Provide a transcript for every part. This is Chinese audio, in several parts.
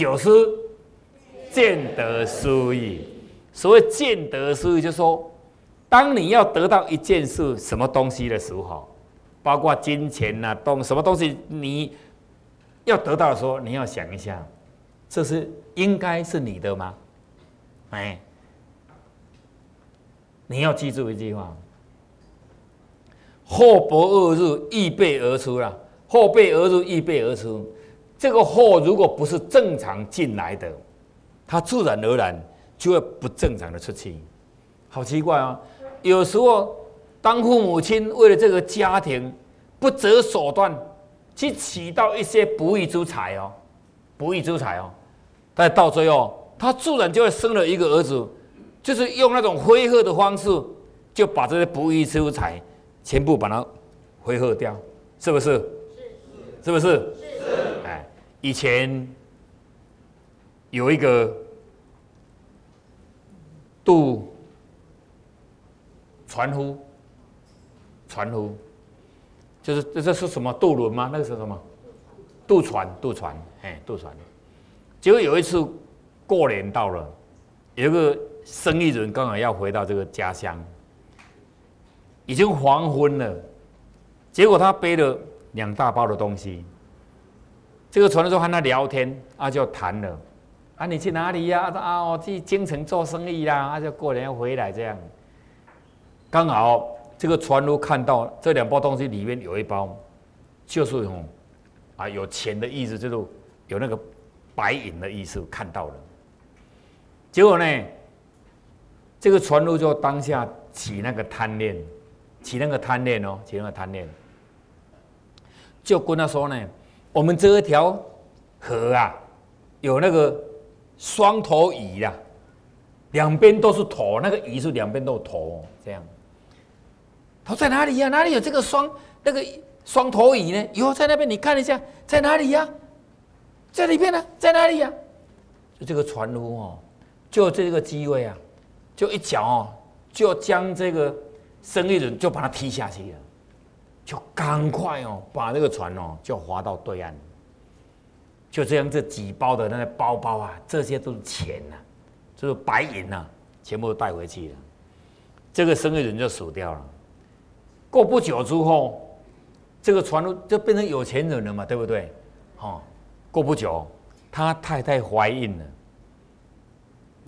九思见得思义。所谓见得思义，就是说，当你要得到一件事、什么东西的时候，包括金钱呐，东什么东西，你要得到的时候，你要想一下，这是应该是你的吗？哎，你要记住一句话：祸不恶入，易备而出了。祸备而入，易备而出。这个货如果不是正常进来的，它自然而然就会不正常的出去。好奇怪啊！有时候，当父母亲为了这个家庭不择手段去取到一些不义之财哦，不义之财哦，但到最后，他自然就会生了一个儿子，就是用那种挥霍的方式，就把这些不义之财全部把它挥霍掉，是不是？是不是？是。哎，以前有一个渡船夫，船夫就是这这是什么渡轮吗？那个是什么？渡船，渡船，哎，渡船。结果有一次过年到了，有一个生意人刚好要回到这个家乡，已经黄昏了，结果他背了。两大包的东西，这个船的时候和他聊天，啊就谈了，啊你去哪里呀？啊我去京城做生意啦，啊就过年回来这样。刚好这个船夫看到这两包东西里面有一包，就是哦，啊有钱的意思，就是有那个白银的意思，看到了。结果呢，这个船夫就当下起那个贪恋，起那个贪恋哦，起那个贪恋。就跟他说呢，我们这一条河啊，有那个双头鱼啦，两边都是头，那个鱼是两边都有头，这样。他在哪里呀？哪里有这个双那个双头鱼呢？有在那边，你看一下，在哪里呀？在里边呢，在哪里呀？就这个船夫哦，就这个机会啊，就一脚哦，就将这个生意人就把他踢下去了。就赶快哦，把那个船哦，就划到对岸。就这样，这几包的那个包包啊，这些都是钱呐，就是白银呐，全部都带回去了。这个生意人就死掉了。过不久之后，这个船就变成有钱人了嘛，对不对？哦，过不久，他太太怀孕了，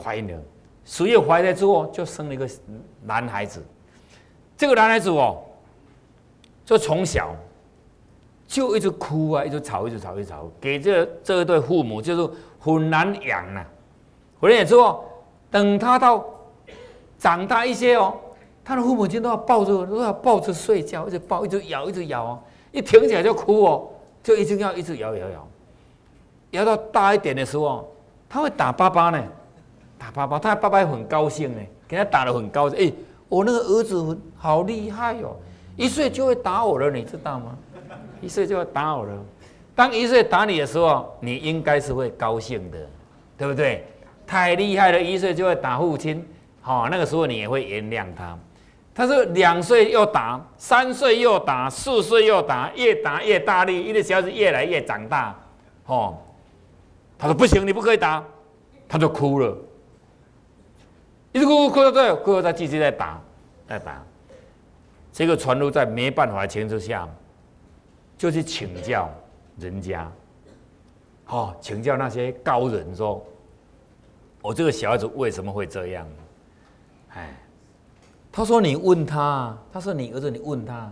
怀孕了，十月怀胎之后就生了一个男孩子。这个男孩子哦。就从小就一直哭啊，一直吵，一直吵，一直吵，给这这一对父母就是很难养啊。回来之后，等他到长大一些哦，他的父母亲都要抱着，都要抱着睡觉，一直抱，一直摇，一直摇哦，一停起来就哭哦，就一定要一直摇摇摇，摇到大一点的时候，他会打爸爸呢，打爸爸，他爸爸很高兴呢，给他打的很高兴，哎，我那个儿子好厉害哦。一岁就会打我了，你知道吗？一岁就会打我了。当一岁打你的时候，你应该是会高兴的，对不对？太厉害了，一岁就会打父亲，好，那个时候你也会原谅他。他说两岁又打，三岁又打，四岁又打，越打越大力，一个小孩子越来越长大，哦。他说不行，你不可以打，他就哭了，一直哭哭到最后，哭到他继续再打，再打。这个传入在没办法的情况下，就去请教人家，哦，请教那些高人说：“我这个小孩子为什么会这样？”哎，他说：“你问他，他说你儿子，你问他，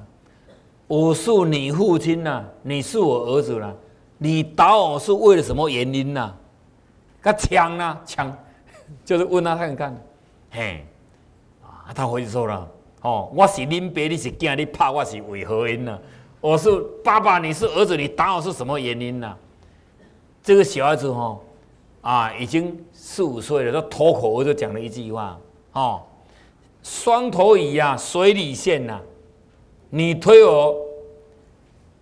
我是你父亲呐，你是我儿子啦，你打我是为了什么原因呐？他枪啊枪，就是问他看看，嘿，啊，他回去说了。”哦，我是恁爸，你是囝，你拍我是为何因呢？我是爸爸，你是儿子，你打我是什么原因呢？这个小孩子哈，啊，已经四五岁了，他脱口就讲了一句话：哦，双头鱼呀，水里线呐，你推我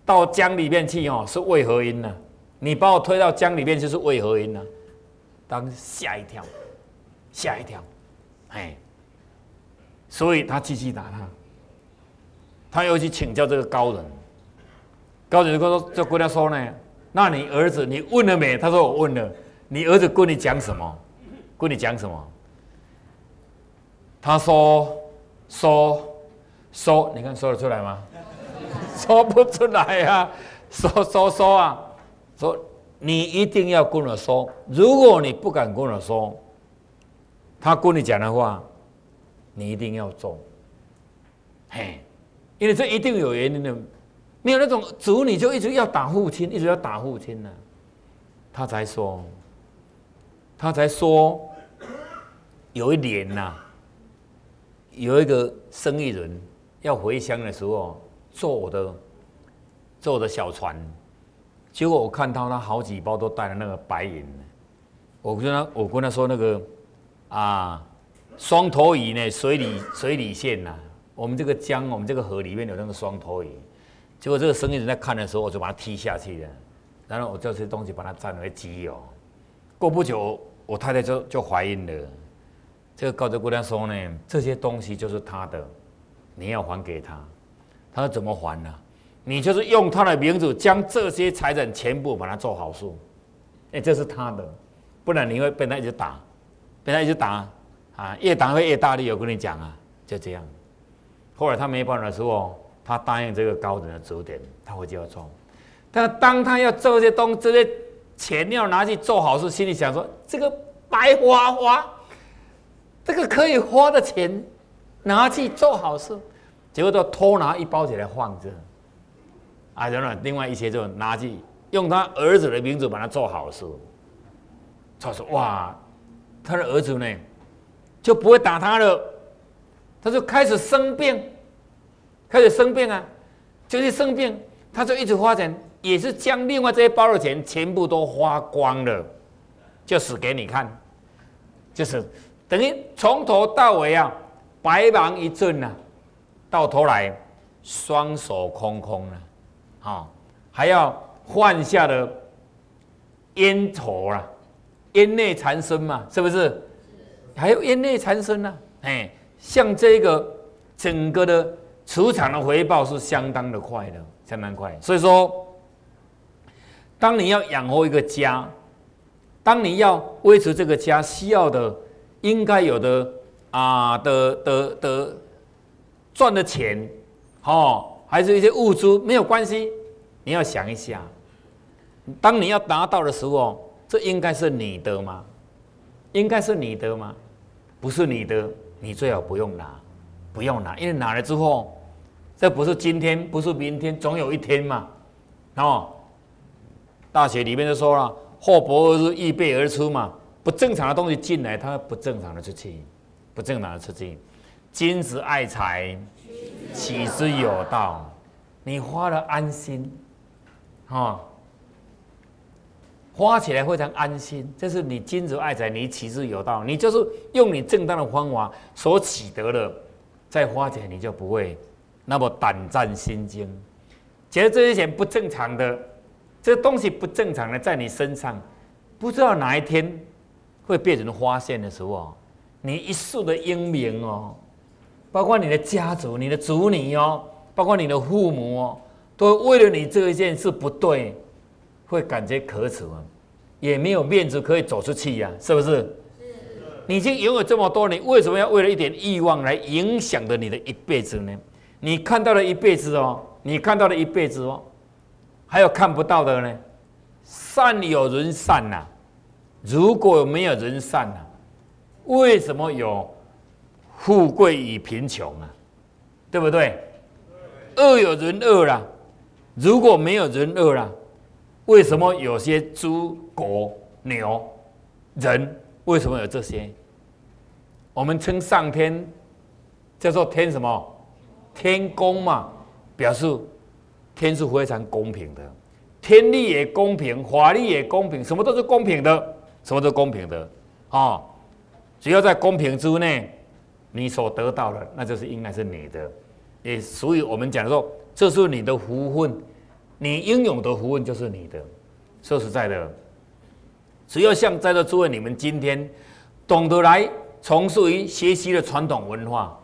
到江里面去哦，是为何因呢？你把我推到江里面就是为何因呢？当吓一跳，吓一跳，哎。所以他继续打他，他又去请教这个高人，高人就说：“就跟他说呢，那你儿子你问了没？”他说：“我问了。”你儿子跟你讲什么？跟你讲什么？他说说说，你看说得出来吗？说不出来呀！说说说啊！说你一定要跟我说，如果你不敢跟我说，他跟你讲的话，你一定要做。嘿，因为这一定有原因的，没有那种主，你就一直要打父亲，一直要打父亲呢。他才说，他才说，有一年呐，有一个生意人要回乡的时候。坐我的，坐我的小船，结果我看到他好几包都带了那个白银。我跟他，我跟他说那个啊，双头鱼呢，水里水里线呐，我们这个江，我们这个河里面有那个双头鱼。结果这个生意人在看的时候，我就把它踢下去了，然后我这些东西把它占为己有。过不久，我太太就就怀孕了。这个高德姑娘说呢，这些东西就是他的，你要还给他。他怎么还呢？你就是用他的名字将这些财产全部把它做好数，哎，这是他的，不然你会被他一直打，被他一直打啊，越打会越大力。我跟你讲啊，就这样。后来他没办法的时候，他答应这个高人的指点，他会就要做。但当他要做这些东这些钱要拿去做好事，心里想说这个白花花，这个可以花的钱拿去做好事。结果都偷拿一包起来放着，啊，然后另外一些就拿去用他儿子的名字把它做好事。他说：“哇，他的儿子呢就不会打他了，他就开始生病，开始生病啊，就是生病，他就一直花钱，也是将另外这些包的钱全部都花光了，就死给你看，就是等于从头到尾啊，白忙一阵呐。”到头来，双手空空了，啊，还要换下了烟头了，烟内缠身嘛，是不是？还有业内产生呢，哎，像这个整个的磁场的回报是相当的快的，相当快。所以说，当你要养活一个家，当你要维持这个家需要的应该有的啊的的的。赚的钱，哦，还是一些物资没有关系。你要想一下，当你要达到的时候，这应该是你的吗？应该是你的吗？不是你的，你最好不用拿，不用拿，因为拿了之后，这不是今天，不是明天，总有一天嘛。哦，大学里面就说了，祸不而入，易备而出嘛。不正常的东西进来，它不正常的出去，不正常的出去。君子爱财，取之有道。你花了安心，哈，花起来非常安心。这是你君子爱财，你取之有道。你就是用你正当的方法所取得的，再花钱你就不会那么胆战心惊，觉得这些钱不正常的，这东西不正常的在你身上，不知道哪一天会被人发现的时候，你一世的英名哦。包括你的家族、你的子女哦，包括你的父母哦，都为了你这一件事不对，会感觉可耻吗，也没有面子可以走出去呀，是不是？是。你已经拥有这么多，你为什么要为了一点欲望来影响着你的一辈子呢？你看到了一辈子哦，你看到了一辈子哦，还有看不到的呢？善有人善呐，如果没有人善呐，为什么有？富贵与贫穷啊，对不对？恶有人恶啦，如果没有人恶啦，为什么有些猪、狗、牛、人？为什么有这些？我们称上天叫做天什么？天公嘛，表示天是非常公平的，天力也公平，法律也公平，什么都是公平的，什么都公平的啊！只要在公平之内。你所得到的，那就是应该是你的，也所以我们讲说，这是你的福分，你应有的福分就是你的。说实在的，只要像在座诸位，你们今天懂得来从事于学习的传统文化，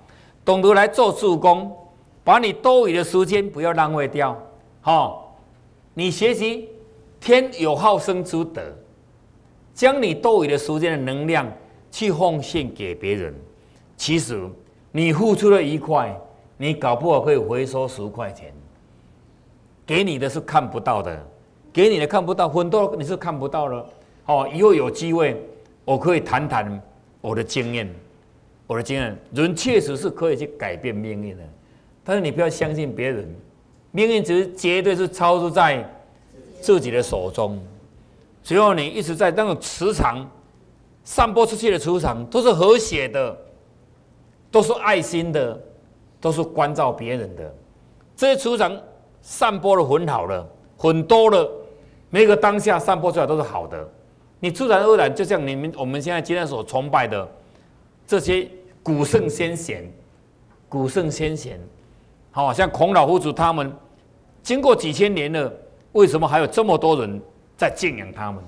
懂得来做助攻，把你多余的时间不要浪费掉。好，你学习天有好生之德，将你多余的时间的能量去奉献给别人。其实你付出了一块，你搞不好可以回收十块钱。给你的是看不到的，给你的看不到，很多你是看不到了。哦，以后有机会，我可以谈谈我的经验。我的经验，人确实是可以去改变命运的，但是你不要相信别人，命运只是绝对是操作在自己的手中。只要你一直在那种磁场散播出去的磁场都是和谐的，都是爱心的，都是关照别人的，这些磁场散播的很好了，很多了，每个当下散播出来都是好的，你自然而然就像你们我们现在今天所崇拜的。这些古圣先贤，古圣先贤，好像孔老夫子他们，经过几千年了，为什么还有这么多人在敬仰他们？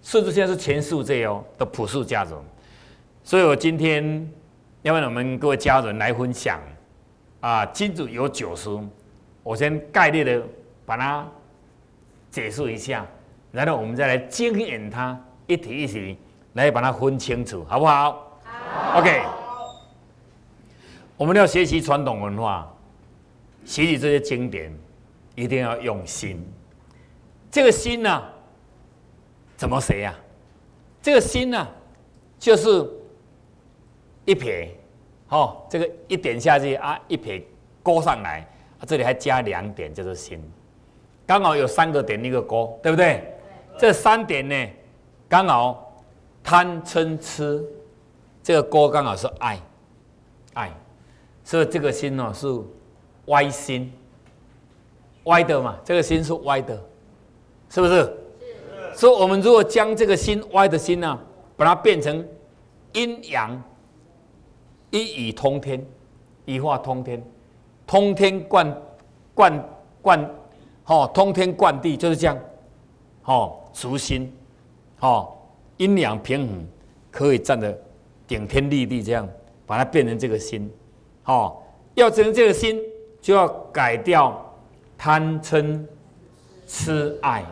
甚至现在是全世界哦的普世价值。所以我今天要为我们各位家人来分享啊，金主有九十，我先概略的把它解释一下，然后我们再来经验它，一题一题来把它分清楚，好不好好？OK，我们要学习传统文化，学习这些经典，一定要用心。这个心呢，怎么写呀？这个心呢，就是一撇，好，这个一点下去啊，一撇勾上来，这里还加两点，就是心。刚好有三个点一个勾，对不对？这三点呢，刚好贪嗔痴。这个锅刚好是爱，爱，所以这个心呢是歪心，歪的嘛，这个心是歪的，是不是？是。所以，我们如果将这个心歪的心呢，把它变成阴阳，一语通天，一话通天，通天贯贯贯，哦，通天贯地就是这样，哦，足心，哦，阴阳平衡，可以站得。顶天立地，这样把它变成这个心，好，要成这个心，就要改掉贪嗔痴爱。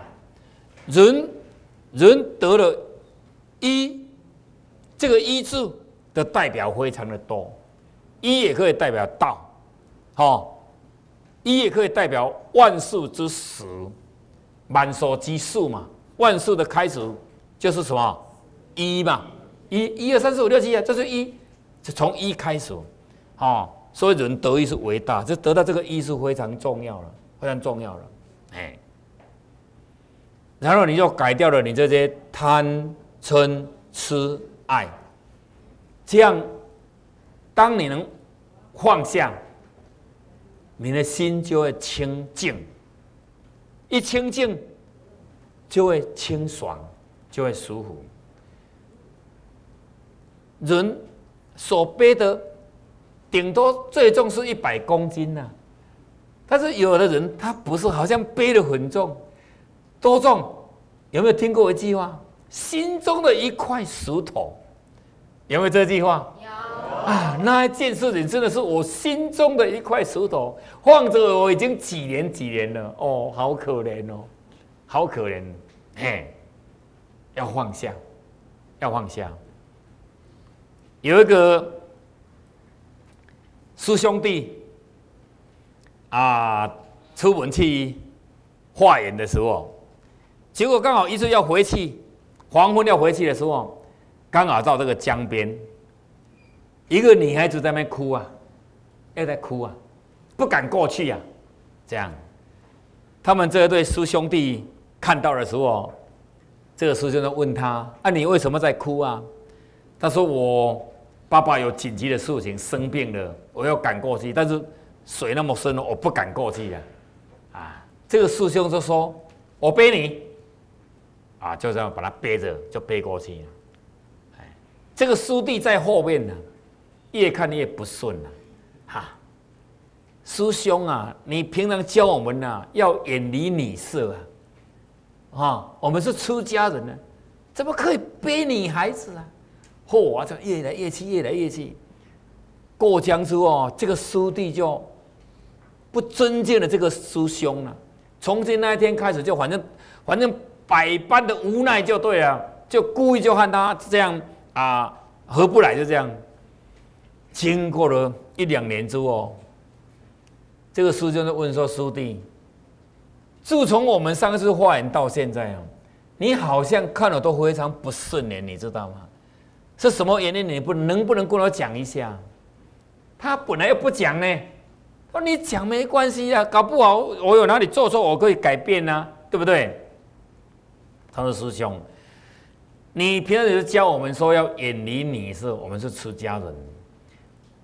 人人得了一，这个一字的代表非常的多，一也可以代表道，好，一也可以代表万事之始，万所之数嘛，万事的开始就是什么一嘛。一、一二三四五六七啊，这是一，是从一开始，哦，所以人得一是伟大，就得到这个一是非常重要了，非常重要了，哎，然后你就改掉了你这些贪嗔痴爱，这样，当你能放下，你的心就会清净，一清净就会清爽，就会舒服。人所背的顶多最重是一百公斤呐，但是有的人他不是，好像背的很重，多重？有没有听过一句话？心中的一块石头，有没有这句话？有啊，那一件事情真的是我心中的一块石头，放着我已经几年几年了，哦，好可怜哦，好可怜，嘿，要放下，要放下。有一个师兄弟啊，出门去化缘的时候，结果刚好一次要回去，黄昏要回去的时候，刚好到这个江边，一个女孩子在那边哭啊，又在哭啊，不敢过去呀。这样，他们这对师兄弟看到的时候，这个师兄就问他：“啊，你为什么在哭啊？”他说：“我。”爸爸有紧急的事情，生病了，我要赶过去，但是水那么深，我不敢过去呀。啊，这个师兄就说：“我背你。”啊，就这样把他背着，就背过去。哎，这个师弟在后面呢，越看越不顺了。哈，师兄啊，你平常教我们呐，要远离女色啊。啊，我们是出家人呢，怎么可以背女孩子啊？嚯啊！就越来越气，越来越气。过江之后，这个师弟就不尊敬了这个师兄了。从今那一天开始，就反正反正百般的无奈就对了，就故意就和他这样啊合不来，就这样。经过了一两年之后，这个师兄就问说：“师弟，自从我们上次化缘到现在啊，你好像看了都非常不顺眼，你知道吗？是什么原因？你不能不能跟我讲一下？”他本来又不讲呢，说你讲没关系啊，搞不好我有哪里做错，我可以改变呢，对不对？他说：“师兄，你平时教我们说要远离你是，我们是出家人。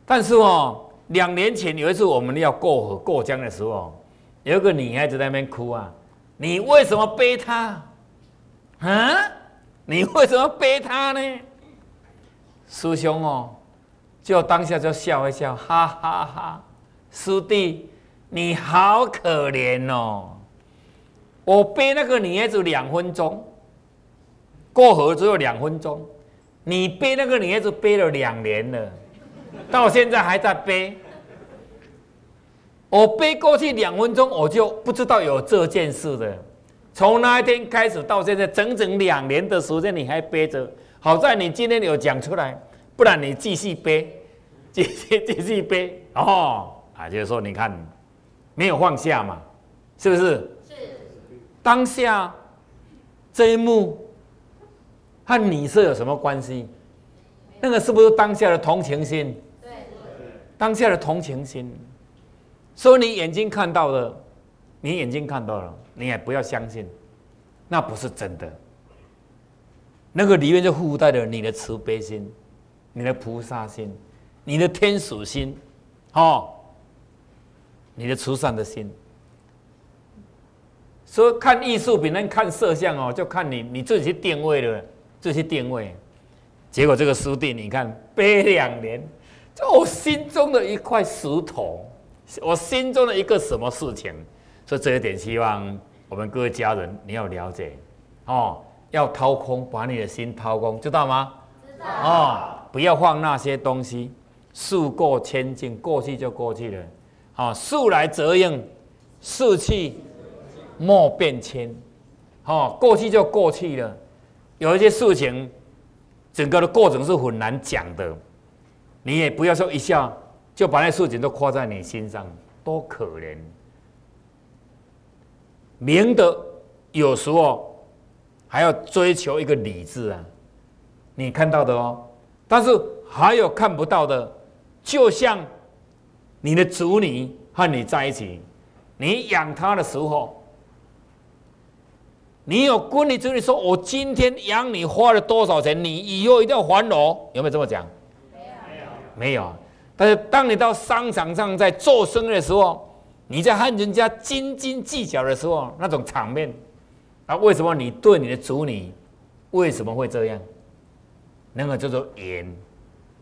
但是哦，两年前有一次我们要过河过江的时候，有一个女孩子在那边哭啊，你为什么背她？啊，你为什么背她呢？师兄哦。”就当下就笑一笑，哈哈哈！师弟，你好可怜哦！我背那个女孩子两分钟，过河只有两分钟，你背那个女孩子背了两年了，到现在还在背。我背过去两分钟，我就不知道有这件事的。从那一天开始到现在，整整两年的时间，你还背着。好在你今天有讲出来，不然你继续背。继续继续背哦啊，就是说，你看没有放下嘛，是不是？是。当下这一幕和你是有什么关系？那个是不是当下的同情心？对。当下的同情心，所以你眼睛看到了，你眼睛看到了，你也不要相信，那不是真的。那个里面就附带着你的慈悲心，你的菩萨心。你的天使心，哦，你的慈善的心，所以看艺术比那看色相哦，就看你你自己去定位了，自己去定位，结果这个书弟你看背两年，就我心中的一块石头，我心中的一个什么事情，所以这一点希望我们各位家人你要了解，哦，要掏空，把你的心掏空，知道吗？知道。哦，不要放那些东西。事过千境，过去就过去了。啊，事来则应，事去莫变迁。哦，过去就过去了。有一些事情，整个的过程是很难讲的。你也不要说一下就把那事情都夸在你心上，多可怜。明的有时候还要追求一个理智啊，你看到的哦。但是还有看不到的。就像你的子女和你在一起，你养他的时候，你有跟你子女说：“我今天养你花了多少钱？你以后一定要还我。”有没有这么讲？没有，没有。但是当你到商场上在做生意的时候，你在和人家斤斤计较的时候，那种场面，啊，为什么你对你的子女为什么会这样？那个叫做缘，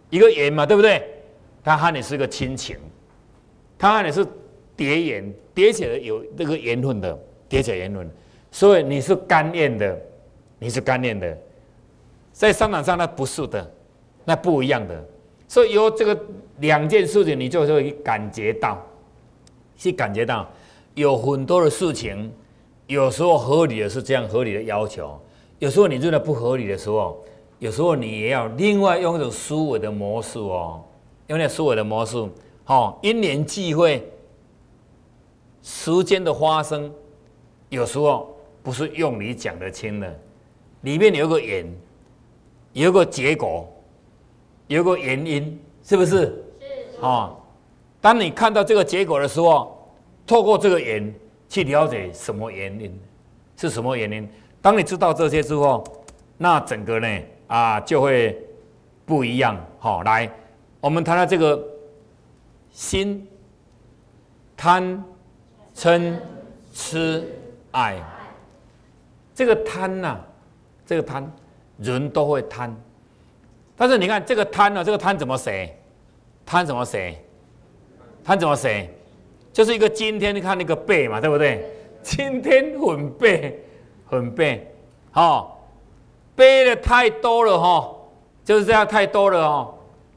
一个缘嘛，对不对？他和你是个亲情，他和你是叠缘，叠起来有那个缘分的，叠起来缘分，所以你是甘愿的，你是甘愿的，在商场上那不是的，那不一样的，所以有这个两件事情，你就会感觉到，去感觉到有很多的事情，有时候合理的是这样合理的要求，有时候你认为不合理的时候，有时候你也要另外用一种思维的模式哦。用那思维的模式，好，因缘际会，时间的发生，有时候不是用你讲得清的，里面有个缘，有个结果，有个原因，是不是？是。好，当你看到这个结果的时候，透过这个缘去了解什么原因，是什么原因？当你知道这些之后，那整个呢啊就会不一样。好，来。我们谈到这个心、贪、嗔、痴、爱，这个贪呐，这个贪，人都会贪。但是你看这个贪呢，这个贪怎么写？贪怎么写？贪怎么写？就是一个今天，你看那个背嘛，对不对？今天很背，很背，哦，背的太多了哈，就是这样太多了哦。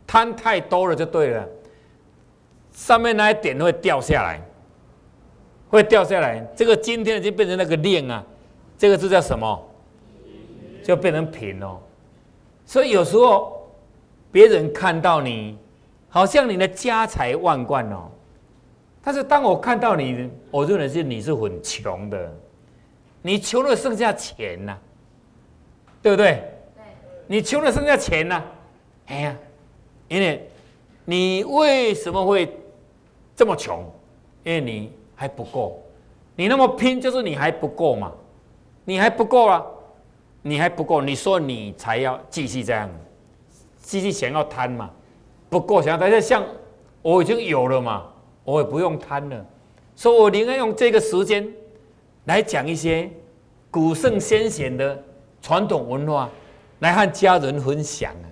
贪太多了就对了，上面那一点会掉下来，会掉下来。这个今天已经变成那个链啊，这个字叫什么？就变成平哦。所以有时候别人看到你，好像你的家财万贯哦，但是当我看到你，我认为是你是很穷的，你穷了剩下钱呐，对不对？对。你穷了剩下钱呐，哎呀，因为你为什么会这么穷？因为你还不够，你那么拼就是你还不够嘛，你还不够啊。你还不够，你说你才要继续这样，继续想要贪嘛？不够想要，但是像我已经有了嘛，我也不用贪了。所以我宁愿用这个时间来讲一些古圣先贤的传统文化，来和家人分享啊。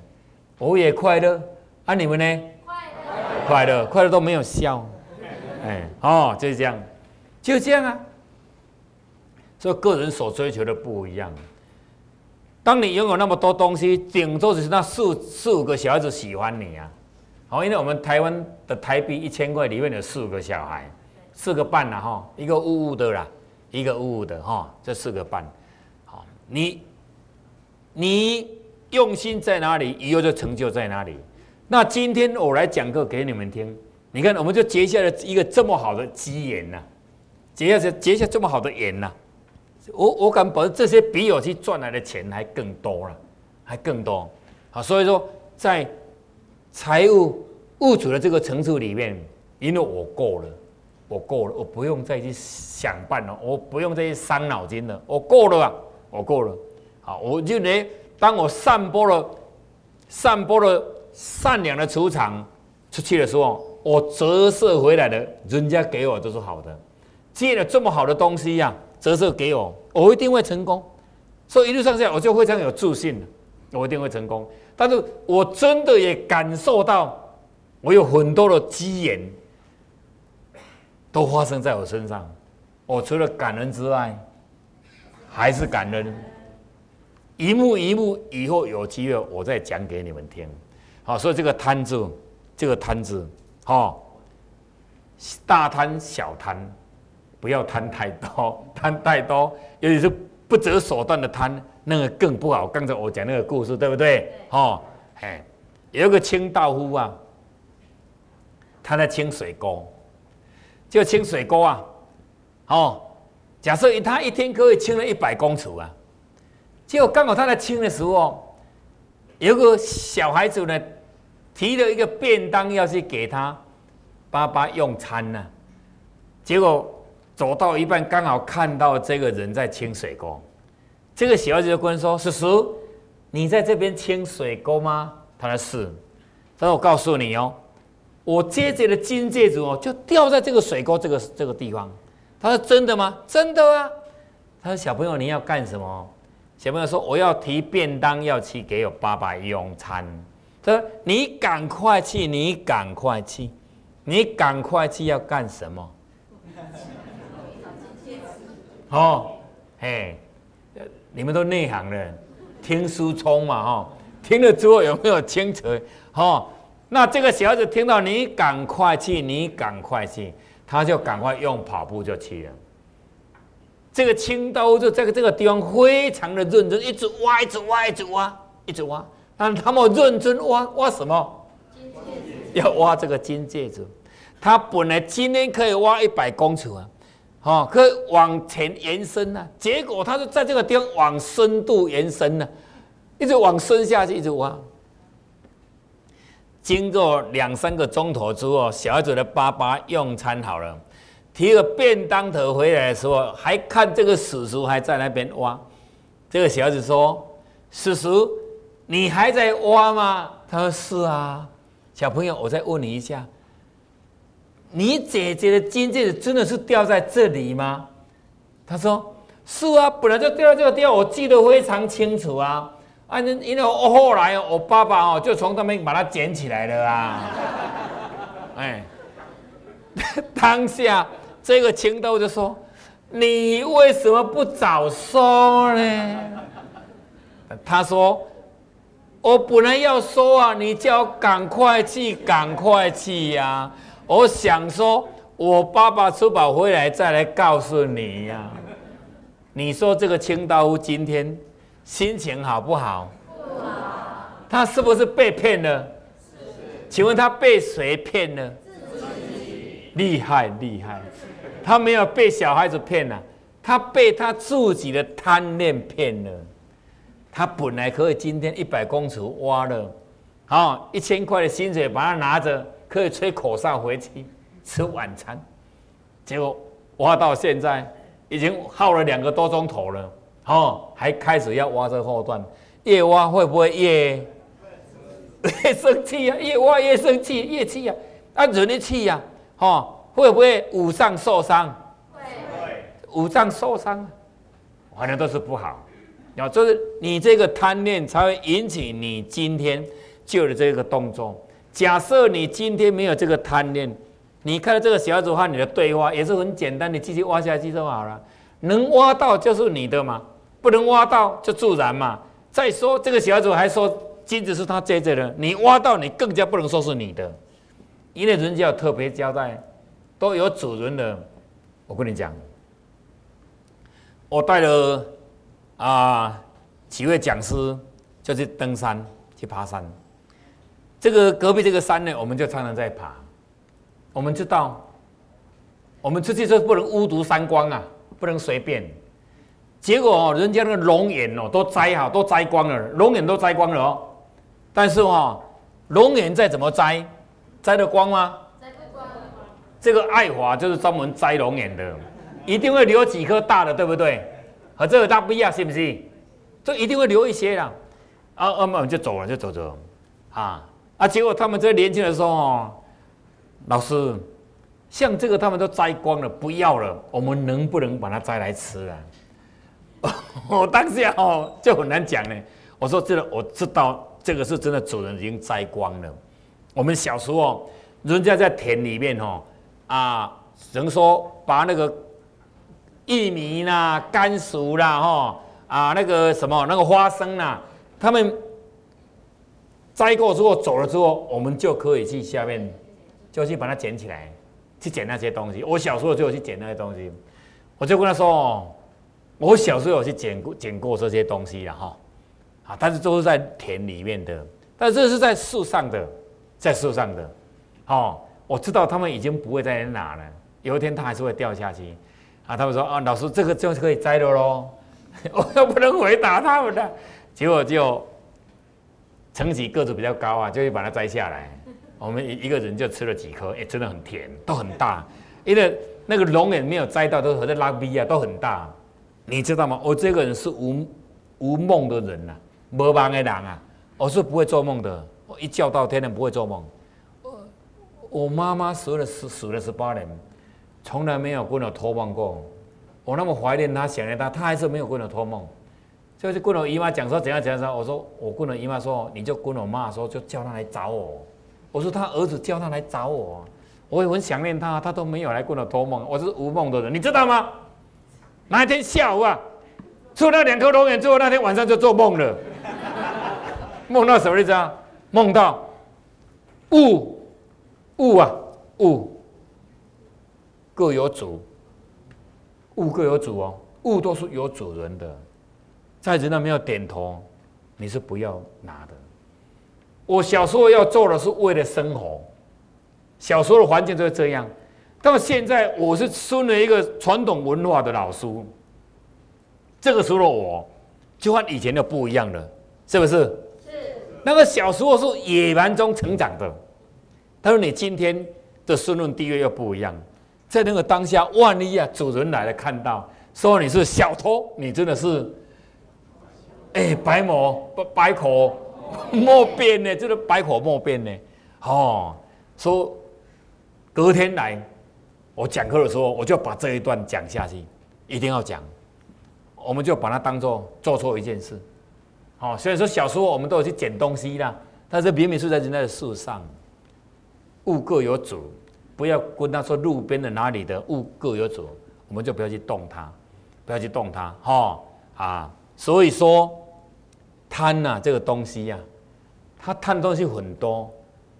我也快乐，啊，你们呢？快乐，快乐，快乐都没有笑。哎，哦，就是这样，就这样啊。所以个人所追求的不一样。当你拥有那么多东西，顶多只是那四四五个小孩子喜欢你啊！好，因为我们台湾的台币一千块里面有四五个小孩，四个半了哈，一个呜呜的啦，一个呜呜的哈，这四个半。好，你你用心在哪里，以后就成就在哪里。那今天我来讲课给你们听，你看，我们就结下了一个这么好的基缘呐，结下结下这么好的缘呐。我我敢保证，这些比我去赚来的钱还更多了，还更多。好，所以说在财务物主的这个层次里面，因为我够了，我够了，我不用再去想办了，我不用再去伤脑筋了，我够了啊，我够了。好，我就连当我散播了、散播了善良的磁场出去的时候，我折射回来的，人家给我都是好的，借了这么好的东西呀。折射给我，我一定会成功。所以一路上下，我就非常有自信我一定会成功。但是我真的也感受到，我有很多的机缘都发生在我身上。我除了感恩之外，还是感恩。一幕一幕，以后有机会我再讲给你们听。好，所以这个贪字，这个贪字，哈，大贪小贪。不要贪太多，贪太多，尤其是不择手段的贪，那个更不好。刚才我讲那个故事，对不对？哦，哎，有一个清道夫啊，他在清水沟，就清水沟啊，哦，假设他一天可以清了一百公尺啊，结果刚好他在清的时候，有个小孩子呢，提了一个便当要去给他爸爸用餐呢，结果。走到一半，刚好看到这个人在清水沟。这个小孩子就跟说：“叔叔，你在这边清水沟吗？”他说：“是。”他说：“我告诉你哦，我戒指的金戒指哦，就掉在这个水沟这个这个地方。”他说：“真的吗？”“真的啊。”他说：“小朋友，你要干什么？”小朋友说：“我要提便当，要去给我爸爸用餐。”他说：“你赶快去，你赶快去，你赶快去，要干什么？”哦，嘿，你们都内行了，听书聪嘛，哈，听了之后有没有清楚？哈，那这个小孩子听到你赶快去，你赶快去，他就赶快用跑步就去了。这个青刀就在这个地方非常的认真，一直挖，一直挖，一直挖，一直挖。但他们认真挖挖什么？金戒指。要挖这个金戒指，他本来今天可以挖一百公尺啊。哦，可以往前延伸呢，结果他就在这个地方往深度延伸呢，一直往深下去，一直挖。经过两三个钟头之后，小孩子的爸爸用餐好了，提个便当盒回来的时候，还看这个叔叔还在那边挖。这个小孩子说：“叔叔，你还在挖吗？”他说：“是啊。”小朋友，我再问你一下。你姐姐的金戒指真的是掉在这里吗？他说：“是啊，本来就掉在这个地方，我记得非常清楚啊。啊，因为我后来我爸爸哦，就从那边把它捡起来了啊。哎，当下这个青豆就说：你为什么不早说呢？他说：我本来要说啊，你叫赶快去，赶快去呀。”我想说，我爸爸出宝回来再来告诉你呀。你说这个清道夫今天心情好不好？他是不是被骗了？请问他被谁骗了？厉害厉害，他没有被小孩子骗了，他被他自己的贪念骗了。他本来可以今天一百公尺挖了，好一千块的薪水，把它拿着可以吹口哨回去吃晚餐，结果挖到现在已经耗了两个多钟头了，哦，还开始要挖这后段，越挖会不会越 越生气啊？越挖越生气，越气啊！啊，人的气呀！哈，会不会五脏受伤？会，五脏受伤，反正都是不好。啊，就是你这个贪念才会引起你今天救的这个动作。假设你今天没有这个贪念，你看到这个小组和你的对话也是很简单，你继续挖下去就好了。能挖到就是你的嘛，不能挖到就自然嘛。再说这个小组还说金子是他接着的，你挖到你更加不能说是你的。因为人家特别交代，都有主人的。我跟你讲，我带了啊几位讲师，就去登山去爬山。这个隔壁这个山呢，我们就常常在爬。我们知道，我们出去就不能污毒三光啊，不能随便。结果哦，人家那个龙眼哦，都摘好，都摘光了，龙眼都摘光了哦。但是哦，龙眼再怎么摘？摘得光吗？摘不光。这个爱华就是专门摘龙眼的，一定会留几颗大的，对不对？和这个大不一样，是不是？这一定会留一些啦。啊，啊，我们就走了，就走走。啊啊！结果他们这年轻人说：“哦老师，像这个他们都摘光了，不要了，我们能不能把它摘来吃啊？” 我当下哦就很难讲呢。我说：“这个，我知道这个是真的，主人已经摘光了。”我们小时候，人家在田里面哦，啊，人说把那个玉米啦、甘薯啦，哈，啊，那个什么那个花生啦，他们摘过之后走了之后，我们就可以去下面，就去把它捡起来，去捡那些东西。我小时候就有去捡那些东西，我就跟他说哦，我小时候有去捡过捡过这些东西了哈，啊，但是都是在田里面的，但这是在树上的。在树上的，哦，我知道他们已经不会再拿了。有一天它还是会掉下去，啊，他们说啊，老师这个就可以摘了喽。我又不能回答他们的，结果就成绩个子比较高啊，就会把它摘下来。我们一一个人就吃了几颗，哎，真的很甜，都很大。因为那个龙眼没有摘到，都和在拉逼啊，都很大。你知道吗？我这个人是无无梦的人呐，无梦的人啊，我是不会做梦的。我一觉到天亮不会做梦。我妈妈死了十死了十八年，从来没有跟我托梦过。我那么怀念她，想念她，她还是没有跟我托梦。就是跟我姨妈讲说怎样怎样说，我说我跟我姨妈说，你就跟我妈说，就叫她来找我。我说他儿子叫她来找我，我也很想念她，她都没有来跟我托梦。我是无梦的人，你知道吗？那一天下午啊，出了两颗龙眼之后，那天晚上就做梦了。梦到什么意思啊？梦到物物啊物各有主，物各有主哦，物都是有主人的。在人那没有点头，你是不要拿的。我小时候要做的是为了生活，小时候的环境就是这样。到现在我是孙了一个传统文化的老师，这个时候我就和以前的不一样了，是不是？那个小时候是野蛮中成长的，他说：“你今天的身份地位又不一样，在那个当下，万一啊主人来了看到，说你是小偷，你真的是，哎，百口百口莫辩呢，真的百口莫辩呢。哦，说隔天来我讲课的时候，我就把这一段讲下去，一定要讲，我们就把它当做做错一件事。”好，所以说小时候我们都有去捡东西啦，但是明明是在人家的树上，物各有主，不要跟他说路边的哪里的物各有主，我们就不要去动它，不要去动它，哈啊，所以说贪呐这个东西呀，他贪东西很多，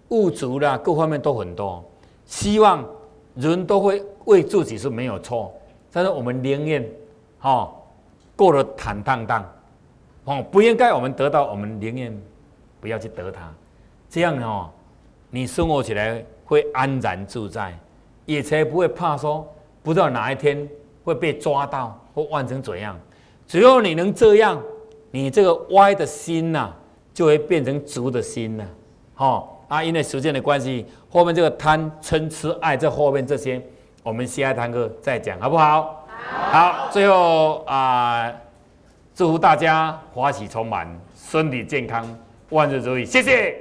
物质啦各方面都很多，希望人都会为自己是没有错，但是我们宁愿哈过得坦荡荡。哦，不应该我们得到，我们宁愿不要去得它。这样哦，你生活起来会安然自在，也才不会怕说不知道哪一天会被抓到或换成怎样。只要你能这样，你这个歪的心呐，就会变成直的心了。好啊，因为时间的关系，后面这个贪嗔痴爱这后面这些，我们下一堂课再讲，好不好？好。最后啊，祝福大家欢喜充满，身体健康，万事如意。谢谢。